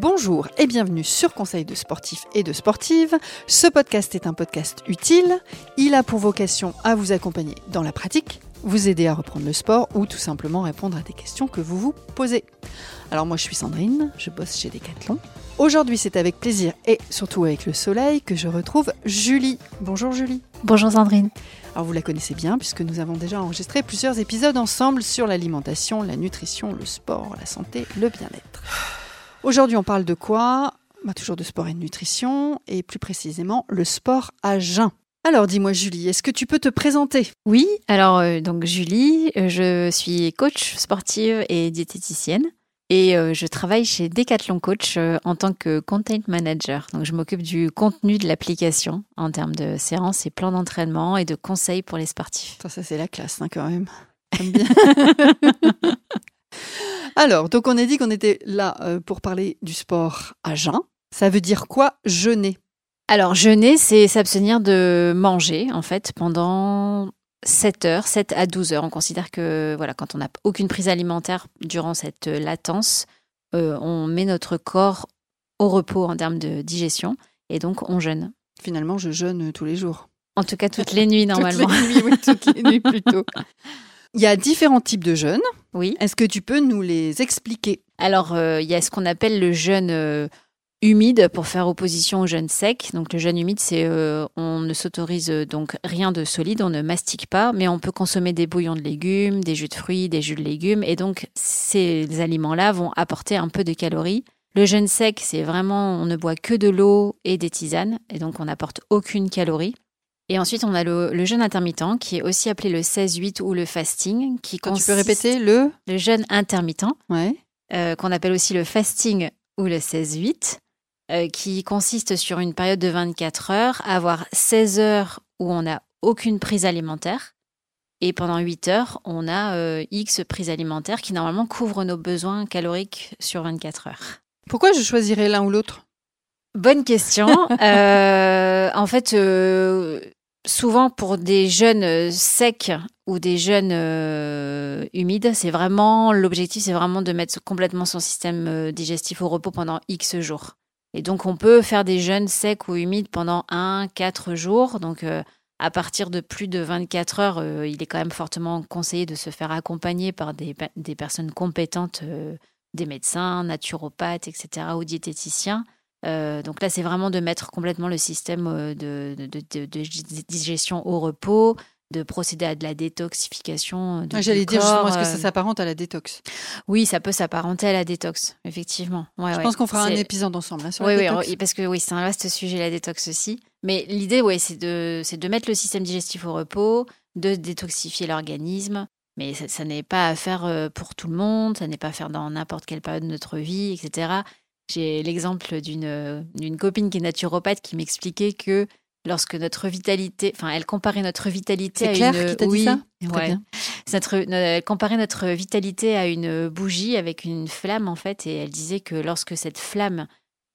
Bonjour et bienvenue sur Conseil de sportifs et de sportives. Ce podcast est un podcast utile. Il a pour vocation à vous accompagner dans la pratique, vous aider à reprendre le sport ou tout simplement répondre à des questions que vous vous posez. Alors moi je suis Sandrine, je bosse chez Decathlon. Aujourd'hui c'est avec plaisir et surtout avec le soleil que je retrouve Julie. Bonjour Julie. Bonjour Sandrine. Alors vous la connaissez bien puisque nous avons déjà enregistré plusieurs épisodes ensemble sur l'alimentation, la nutrition, le sport, la santé, le bien-être. Aujourd'hui on parle de quoi? Bah, Toujours de sport et de nutrition et plus précisément le sport à jeun. Alors dis-moi Julie, est-ce que tu peux te présenter? Oui, alors euh, donc Julie, euh, je suis coach sportive et diététicienne et euh, je travaille chez Decathlon Coach en tant que content manager. Donc je m'occupe du contenu de l'application en termes de séances et plans d'entraînement et de conseils pour les sportifs. Ça, ça c'est la classe hein, quand même. Bien. Alors, donc on a dit qu'on était là pour parler du sport à jeun. Ça veut dire quoi jeûner? Alors, jeûner, c'est s'abstenir de manger, en fait, pendant 7 heures, 7 à 12 heures. On considère que, voilà, quand on n'a aucune prise alimentaire durant cette latence, euh, on met notre corps au repos en termes de digestion et donc on jeûne. Finalement, je jeûne tous les jours. En tout cas, toutes les nuits, normalement. toutes les nuits, oui, toutes les nuits plutôt. Il y a différents types de jeûnes. Oui. Est-ce que tu peux nous les expliquer? Alors, euh, il y a ce qu'on appelle le jeûne euh, humide pour faire opposition au jeûne sec. Donc le jeûne humide, c'est euh, on ne s'autorise donc rien de solide, on ne mastique pas, mais on peut consommer des bouillons de légumes, des jus de fruits, des jus de légumes, et donc ces aliments-là vont apporter un peu de calories. Le jeûne sec, c'est vraiment on ne boit que de l'eau et des tisanes, et donc on n'apporte aucune calorie. Et ensuite, on a le, jeûne intermittent, qui est aussi appelé le 16-8 ou le fasting. Qui Quand tu peux répéter le Le jeûne intermittent, ouais. Euh, qu'on appelle aussi le fasting ou le 16-8. Euh, qui consiste sur une période de 24 heures, avoir 16 heures où on n'a aucune prise alimentaire. Et pendant 8 heures, on a euh, X prises alimentaires qui normalement couvrent nos besoins caloriques sur 24 heures. Pourquoi je choisirais l'un ou l'autre? Bonne question. Euh, en fait, souvent pour des jeunes secs ou des jeunes humides, c'est vraiment l'objectif, c'est vraiment de mettre complètement son système digestif au repos pendant X jours. Et donc, on peut faire des jeûnes secs ou humides pendant 1-4 jours. Donc, euh, à partir de plus de 24 heures, euh, il est quand même fortement conseillé de se faire accompagner par des, des personnes compétentes, euh, des médecins, naturopathes, etc., ou diététiciens. Donc là, c'est vraiment de mettre complètement le système de, de, de digestion au repos, de procéder à de la détoxification. De J'allais dire justement, est-ce que ça euh. s'apparente à la détox? Oui, ça peut s'apparenter à la détox, effectivement. je pense qu'on fera un épisode ensemble hein, sur la détox. Oui, parce que oui, c'est un vaste sujet, la détox aussi. Mais l'idée, ouais, c'est de, de mettre le système digestif au repos, de détoxifier l'organisme. Mais ça, n'est pas à faire euh, pour tout le monde, ça n'est pas à faire dans n'importe quelle période de notre vie, etc. J'ai l'exemple d'une copine qui est naturopathe qui m'expliquait que lorsque notre vitalité, enfin, elle comparait notre vitalité à Claire une. Qui oui, dit ça? ouais. Notre, elle comparait notre vitalité à une bougie avec une flamme en fait, et elle disait que lorsque cette flamme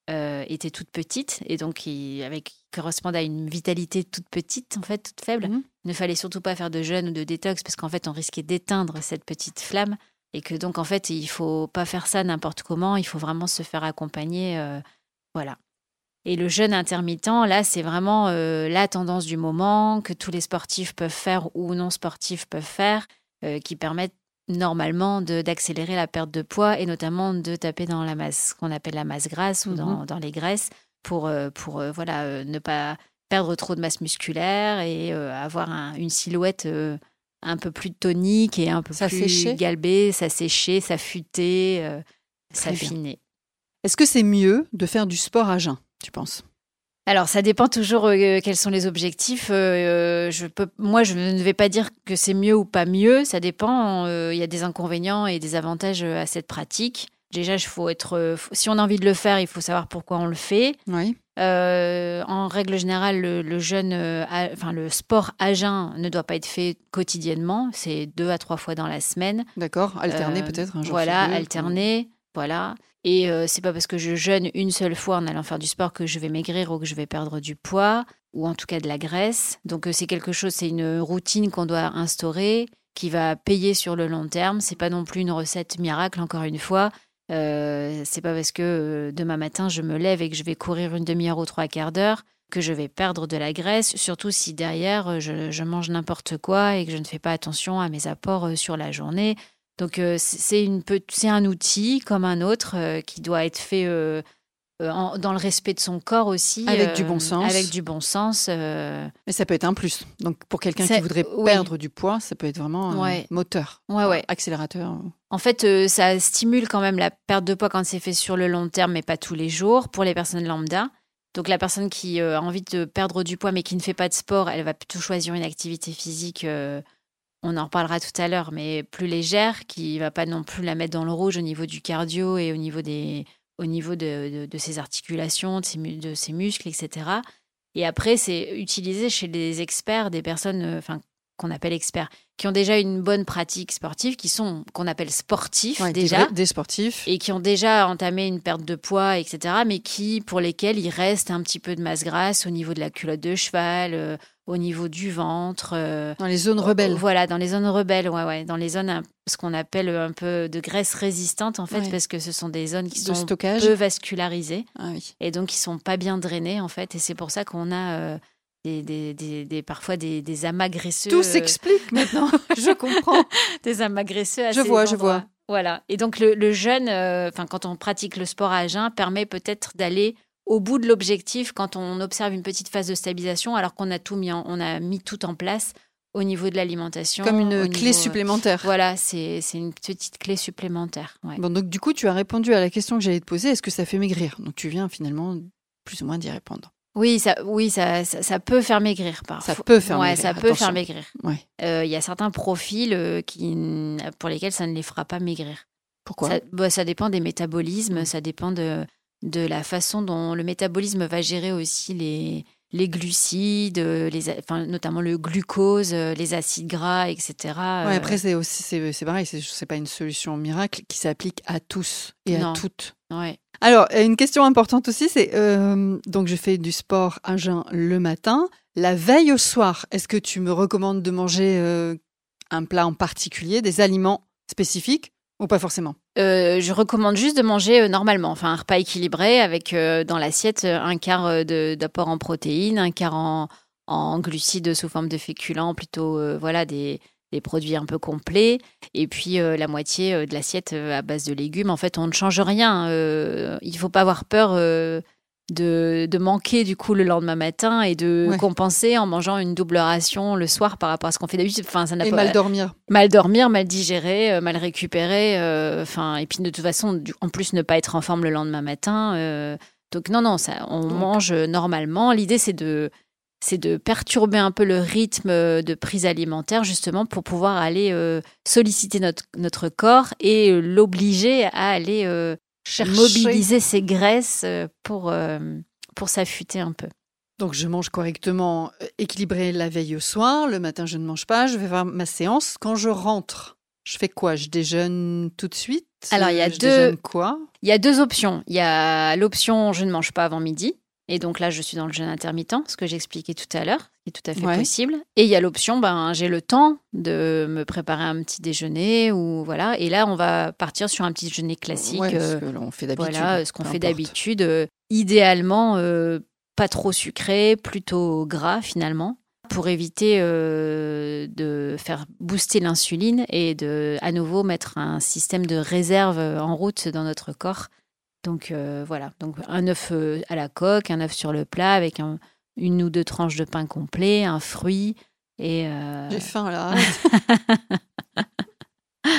euh, était toute petite et donc qui, avec correspondait à une vitalité toute petite en fait, toute faible, mhm. ne fallait surtout pas faire de jeûne ou de détox parce qu'en fait on risquait d'éteindre cette petite flamme et que donc en fait il faut pas faire ça n'importe comment, il faut vraiment se faire accompagner, euh, voilà. Et le jeûne intermittent, là, c'est vraiment euh, la tendance du moment que tous les sportifs peuvent faire ou non sportifs peuvent faire, euh, qui permettent normalement d'accélérer la perte de poids et notamment de taper dans la masse, qu'on appelle la masse grasse ou dans, mmh dans, les graisses, pour, pour voilà, ne pas perdre trop de masse musculaire et avoir une silhouette un peu plus tonique et un peu ça plus galbée, s'assécher, s'affûter, s'affiner. Est-ce que c'est mieux de faire du sport à jeun tu penses? Alors, ça dépend toujours euh, quels sont les objectifs. Euh, je peux, moi, je ne vais pas dire que c'est mieux ou pas mieux. Ça dépend. Euh, il y a des inconvénients et des avantages à cette pratique. Déjà, il faut être. si on a envie de le faire, il faut savoir pourquoi on le fait. Oui. En règle générale, le, jeune, enfin le sport à jeun ne doit pas être fait quotidiennement. C'est deux à trois fois dans la semaine. D'accord. Alterner peut-être un jour. Voilà, alterner. Voilà. Et euh, c'est pas parce que je jeûne une seule fois en allant faire du sport que je vais maigrir ou que je vais perdre du poids ou en tout cas de la graisse. Donc euh, c'est quelque chose, c'est une routine qu'on doit instaurer qui va payer sur le long terme. C'est pas non plus une recette miracle encore une fois. Euh, c'est pas parce que euh, demain matin je me lève et que je vais courir une demi-heure ou trois quarts d'heure que je vais perdre de la graisse, surtout si derrière euh, je, mange n'importe quoi et que je ne fais pas attention à mes apports sur la journée. Donc c'est un outil comme un autre qui doit être fait euh, dans le respect de son corps aussi. Avec du bon euh, sens. Avec du bon sens. Euh. Mais ça peut être un plus. Donc pour quelqu'un qui voudrait perdre du poids, ça peut être vraiment un moteur, ouais, ouais. accélérateur. En fait, ça stimule quand même la perte de poids quand c'est fait sur le long terme, mais pas tous les jours, pour les personnes lambda. Donc la personne qui a envie de perdre du poids mais qui ne fait pas de sport, elle va plutôt choisir une activité physique. on en reparlera tout à l'heure, mais plus légère, qui va pas non plus la mettre dans le rouge au niveau du cardio et au niveau des au niveau de, ses articulations, de ses, de ses, muscles, etc. Et après, c'est utilisé chez les experts, des personnes euh, enfin, qu'on appelle experts, qui ont déjà une bonne pratique sportive, qui sont qu'on appelle sportifs déjà, des, sportifs, et qui ont déjà entamé une perte de poids, etc. Mais qui, pour lesquels, il reste un petit peu de masse grasse au niveau de la culotte de cheval, euh, au niveau du ventre. Euh, dans les zones rebelles. Voilà, dans les zones rebelles, ouais, ouais. Dans les zones, ce qu'on appelle un peu de graisse résistante, en fait, parce que ce sont des zones qui sont stockage. peu vascularisées. Ah, oui. Et donc, qui sont pas bien drainées, en fait. Et c'est pour ça qu'on a. Euh, des, des, des, parfois des, des amas graisseux. Tout s'explique maintenant, je comprends. des amas graisseux à Je vois, je vois. Voilà. Et donc le, le jeûne, euh, quand on pratique le sport à jeun, permet peut-être d'aller au bout de l'objectif quand on observe une petite phase de stabilisation, alors qu'on a tout mis, on a mis tout en place au niveau de l'alimentation. Comme une clé euh, supplémentaire. Voilà, c'est une petite clé supplémentaire. Bon, donc du coup, tu as répondu à la question que j'allais te poser. Est-ce que ça fait maigrir? Donc tu viens finalement plus ou moins d'y répondre. Oui, ça, oui, ça, ça, peut faire maigrir parfois. Ça peut faire ouais, Ça peut faire maigrir. Il euh, y a certains profils euh, qui, pour lesquels ça ne les fera pas maigrir. Pourquoi ça, bah, ça dépend des métabolismes, mmh. ça dépend de, de la façon dont le métabolisme va gérer aussi les, les glucides, les, enfin, notamment le glucose, les acides gras, etc. Ouais, après, c'est aussi c'est pareil, c'est pas une solution miracle qui s'applique à tous et à toutes. Ouais. Alors, une question importante aussi, c'est euh, donc je fais du sport à jeun le matin. La veille au soir, est-ce que tu me recommandes de manger euh, un plat en particulier, des aliments spécifiques ou pas forcément? Euh, Je recommande juste de manger euh, normalement, enfin un repas équilibré avec euh, dans l'assiette un quart d'apport en protéines, un quart en, en, glucides sous forme de féculents, plutôt voilà des, des, produits un peu complets, et puis la moitié de l'assiette à base de légumes. En fait, on ne change rien. il ne faut pas avoir peur de, de, manquer du coup le lendemain matin et de compenser en mangeant une double ration le soir par rapport à ce qu'on fait d'habitude. Enfin, ça n'a et mal dormir. Mal dormir, mal digérer, euh, mal récupérer. Euh, enfin, et puis de toute façon, en plus ne pas être en forme le lendemain matin. Euh, donc non, non, ça, on mange normalement. L'idée c'est de c'est de perturber un peu le rythme de prise alimentaire justement pour pouvoir aller solliciter notre, notre corps et l'obliger à aller mobiliser ses graisses euh, pour, euh, pour s'affûter un peu. Donc je mange correctement, euh, équilibré la veille au soir. Le matin, je ne mange pas. Je vais faire ma séance. Quand je rentre, je fais quoi? Je déjeune tout de suite? Alors il y a deux. quoi? Il y a deux options. Il y a l'option je ne mange pas avant midi. Et donc là, je suis dans le jeûne intermittent, ce que j'expliquais tout à l'heure, qui est tout à fait possible. Et il y a l'option, ben, j'ai le temps de me préparer un petit déjeuner ou voilà. Et là, on va partir sur un petit déjeuner classique. Ouais, ce qu'on fait d'habitude. Voilà, ce qu'on fait d'habitude. Euh, idéalement, euh, pas trop sucré, plutôt gras finalement, pour éviter euh, de faire booster l'insuline et de à nouveau mettre un système de réserve en route dans notre corps donc euh, voilà, donc un œuf euh, à la coque, un œuf sur le plat avec une ou deux tranches de pain complet, un fruit et. Euh, J'ai faim là.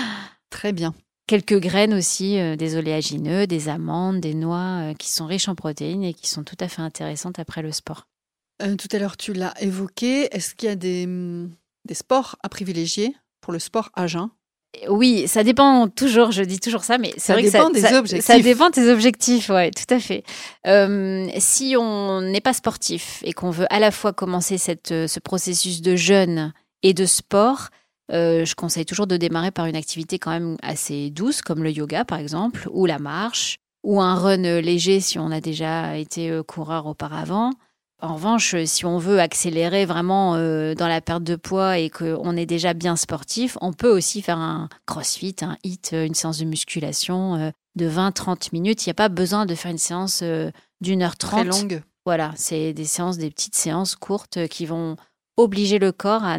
Très bien. Quelques graines aussi, des oléagineux, des amandes, des noix qui sont riches en protéines et qui sont tout à fait intéressantes après le sport. tout à l'heure, tu l'as évoqué. Est-ce qu'il y a des, hum, des sports à privilégier pour le sport à jeun? Oui, ça dépend toujours, je dis toujours ça, mais c'est vrai que ça, des ça, objectifs. ça dépend des objectifs, ouais, tout à fait. Euh, si on n'est pas sportif et qu'on veut à la fois commencer cette, euh, ce processus de jeûne et de sport, euh, je conseille toujours de démarrer par une activité quand même assez douce, comme le yoga par exemple, ou la marche, ou un run léger si on a déjà été coureur auparavant. En revanche, si on veut accélérer vraiment euh, dans la perte de poids et qu'on est déjà bien sportif, on peut aussi faire un crossfit, un hit, une séance de musculation euh, de 20-30 minutes. Il n'y a pas besoin de faire une séance euh, d'une heure trente. Très longue. Voilà, c'est des séances, des petites séances courtes qui vont obliger le corps à,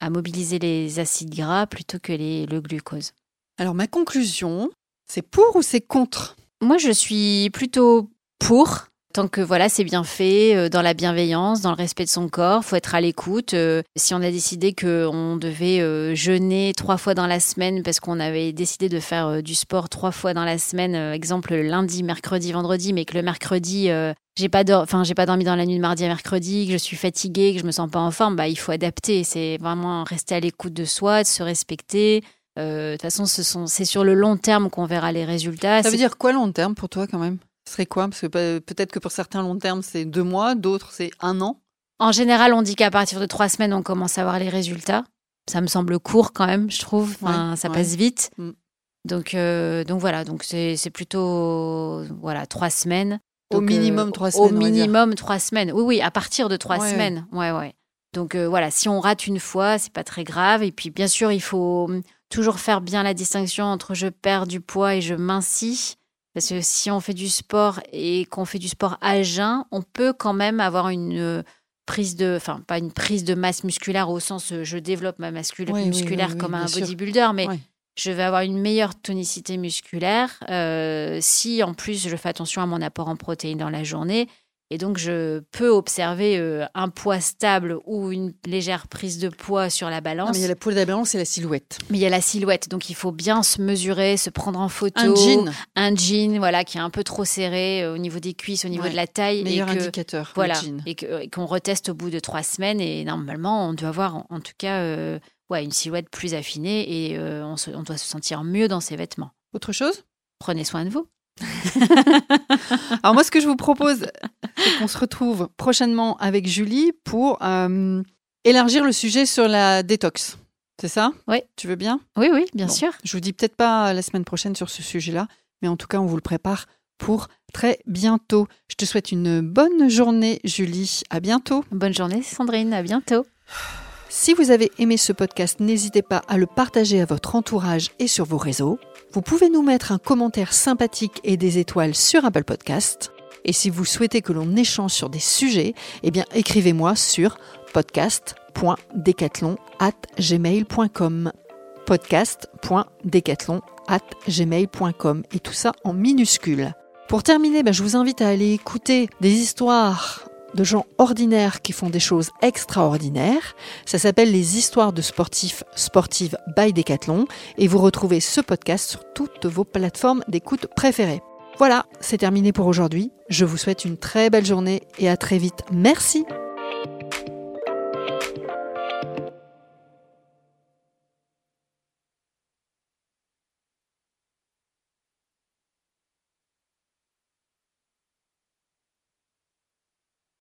à mobiliser les acides gras plutôt que les, le glucose. Alors ma conclusion, c'est pour ou c'est contre? Moi, je suis plutôt pour. Tant que voilà, c'est bien fait, euh, dans la bienveillance, dans le respect de son corps, faut être à l'écoute. Euh, si on a décidé qu'on devait euh, jeûner trois fois dans la semaine parce qu'on avait décidé de faire du sport trois fois dans la semaine, exemple lundi, mercredi, vendredi, mais que le mercredi j'ai pas enfin j'ai pas dormi dans la nuit de mardi à mercredi, que je suis fatiguée, que je me sens pas en forme, bah il faut adapter. C'est vraiment rester à l'écoute de soi, de se respecter. De toute façon, ce c'est sur le long terme qu'on verra les résultats. Ça veut dire quoi long terme pour toi quand même? Ce serait quoi? Parce que peut-être que pour certains long terme, c'est deux mois, d'autres, c'est un an. En général, on dit qu'à partir de trois semaines, on commence à voir les résultats. Ça me semble court quand même, je trouve. ça passe vite. Mm. Donc, euh, donc voilà, donc c'est plutôt voilà trois semaines. au minimum euh, trois semaines. Au minimum trois semaines. Oui, oui, à partir de trois semaines. Ouais, ouais. Donc euh, voilà, si on rate une fois, c'est pas très grave. Et puis bien sûr, il faut hum, toujours faire bien la distinction entre je perds du poids et je mincis. Parce que si on fait du sport et qu'on fait du sport à jeun, on peut quand même avoir une euh, prise de, enfin pas une prise de masse musculaire au sens euh, je développe ma musculaire comme un bodybuilder, mais je vais avoir une meilleure tonicité musculaire euh, si en plus je fais attention à mon apport en protéines dans la journée et donc, je peux observer euh, un poids stable ou une légère prise de poids sur la balance. mais il y a la poids de la balance et la silhouette. Mais il y a la silhouette. Donc, il faut bien se mesurer, se prendre en photo. Un jean. Un jean, voilà, qui est un peu trop serré euh, au niveau des cuisses, au niveau de la taille. Meilleur et indicateur. Voilà. Et qu'on reteste au bout de trois semaines. Et normalement, on doit avoir en, tout cas euh, ouais, une silhouette plus affinée et on, on doit se sentir mieux dans ses vêtements. Autre chose? Prenez soin de vous. Alors moi, ce que je vous propose, c'est qu'on se retrouve prochainement avec Julie pour euh, élargir le sujet sur la détox. C'est ça? Oui. Tu veux bien? Oui, oui, bien sûr. Je vous dis peut-être pas la semaine prochaine sur ce sujet-là, mais en tout cas, on vous le prépare pour très bientôt. Je te souhaite une bonne journée, Julie. À bientôt. Bonne journée, Sandrine. À bientôt. Si vous avez aimé ce podcast, n'hésitez pas à le partager à votre entourage et sur vos réseaux. Vous pouvez nous mettre un commentaire sympathique et des étoiles sur Apple Podcast. Et si vous souhaitez que l'on échange sur des sujets, eh écrivez-moi sur podcast.decathlon@gmail.com. podcast.decathlon@gmail.com et tout ça en minuscules. Pour terminer, ben, je vous invite à aller écouter des histoires de gens ordinaires qui font des choses extraordinaires. Ça s'appelle les histoires de sportifs sportives by Decathlon et vous retrouvez ce podcast sur toutes vos plateformes d'écoute préférées. Voilà, c'est terminé pour aujourd'hui. Je vous souhaite une très belle journée et à très vite. Merci.